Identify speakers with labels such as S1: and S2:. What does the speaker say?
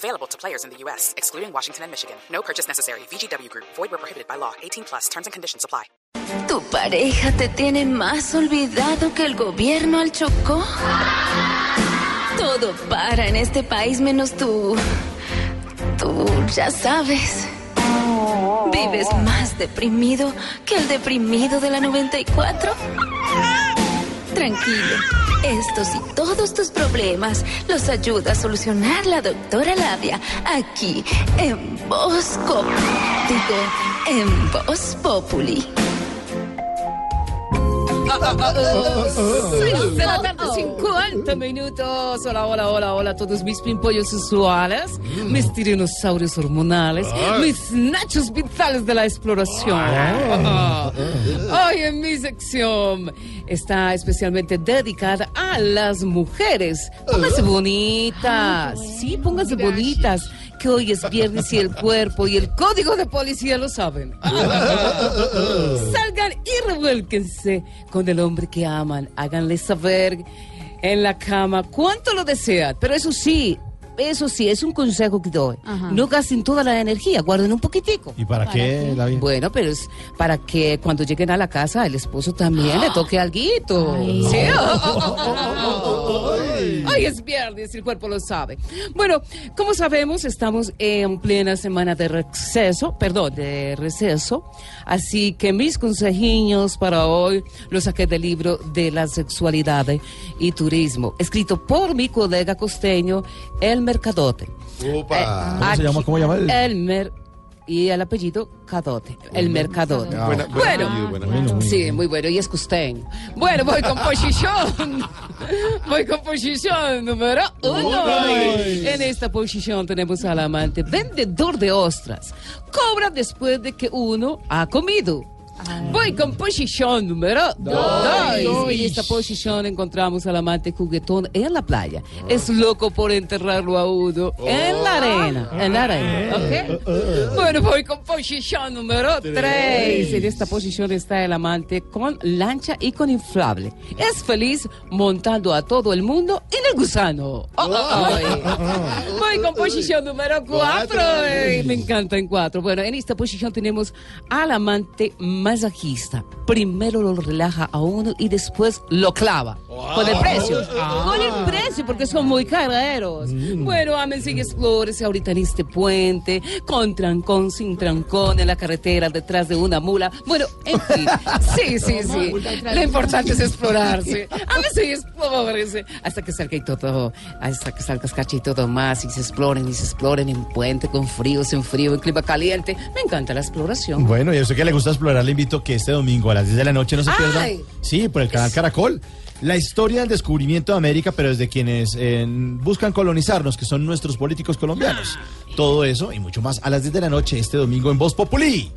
S1: Available to players in the U.S., excluding Washington and Michigan. No purchase necessary. VGW Group. Void where prohibited by law. 18 plus. Terms and conditions apply.
S2: ¿Tu pareja te tiene más olvidado que el gobierno al Chocó? Todo para en este país menos tú. Tú ya sabes. ¿Vives más deprimido que el deprimido de la 94? Tranquilo. Estos y todos tus problemas los ayuda a solucionar la doctora Labia aquí en. Digo, en Voz Populi.
S3: Seis de la tarde, 50 minutos. Hola, hola, hola, hola a todos mis pimpollos usuales, mis tiranosaurios hormonales, mis nachos vitales de la exploración. Hoy en mi sección está especialmente dedicada a las mujeres. Pónganse bonitas. Sí, pónganse bonitas. Que hoy es viernes y el cuerpo y el código de policía lo saben. Salgan y revuélquense con el hombre que aman. Háganle saber en la cama cuánto lo desean. Pero eso sí, eso sí, es un consejo que doy. No gasten toda la energía, guarden un poquitico.
S4: ¿Y para, qué, David?
S3: Bueno, pero es para que cuando lleguen a la casa el esposo también le toque alguito. ¿Sí? Hoy es viernes, el cuerpo lo sabe. Bueno, como sabemos, estamos en plena semana de receso, perdón, de receso. Así que mis consejillos para hoy los saqué del libro de la sexualidad y turismo, escrito por mi colega costeño, El Mercadote.
S4: Upa. ¿Cómo se llama? ¿Cómo llama el-
S3: Elmer y el apellido Cadote, el Mercadote.
S4: Ah,
S5: Buena-
S3: bueno,
S5: apellido, buen
S4: apellido. Muy
S3: sí, muy bueno, y es costeño. Bueno, voy con posición. voy con posición número uno. En esta posición tenemos al amante vendedor de ostras. Cobra después de que uno ha comido. Voy con posición número dos. En esta posición encontramos al amante juguetón en la playa. Es loco por enterrarlo a uno en la arena. En la arena, ¿ok? Bueno, voy con posición número tres. En esta posición está el amante con lancha y con inflable. Es feliz montando a todo el mundo en el gusano. Oh, oh, oh. Voy con posición número cuatro. Ey, Me encanta en cuatro. Bueno, en esta posición tenemos al amante masajista. Primero lo relaja a uno y después lo clava. Con el precio. Con el precio, porque son muy careros. Bueno, ámense y explórese ahorita en este puente, con trancón, sin trancón, en la carretera, detrás de una mula. Bueno, en fin. Sí, sí, sí. Lo importante es explorarse. Ámense y explórese. Hasta que salga y todo, hasta que salga escache y todo más, y se exploren y se exploren en puente, con frío, sin frío, en clima caliente. Me encanta la exploración.
S4: Bueno, y a usted que le gusta explorar, le invito que este domingo a las 10 de la noche no se pierda. Sí, por el canal Caracol. La historia del descubrimiento de América, pero desde quienes eh, buscan colonizarnos, que son nuestros políticos colombianos. Todo eso y mucho más a las 10 de la noche este domingo en Voz Populi.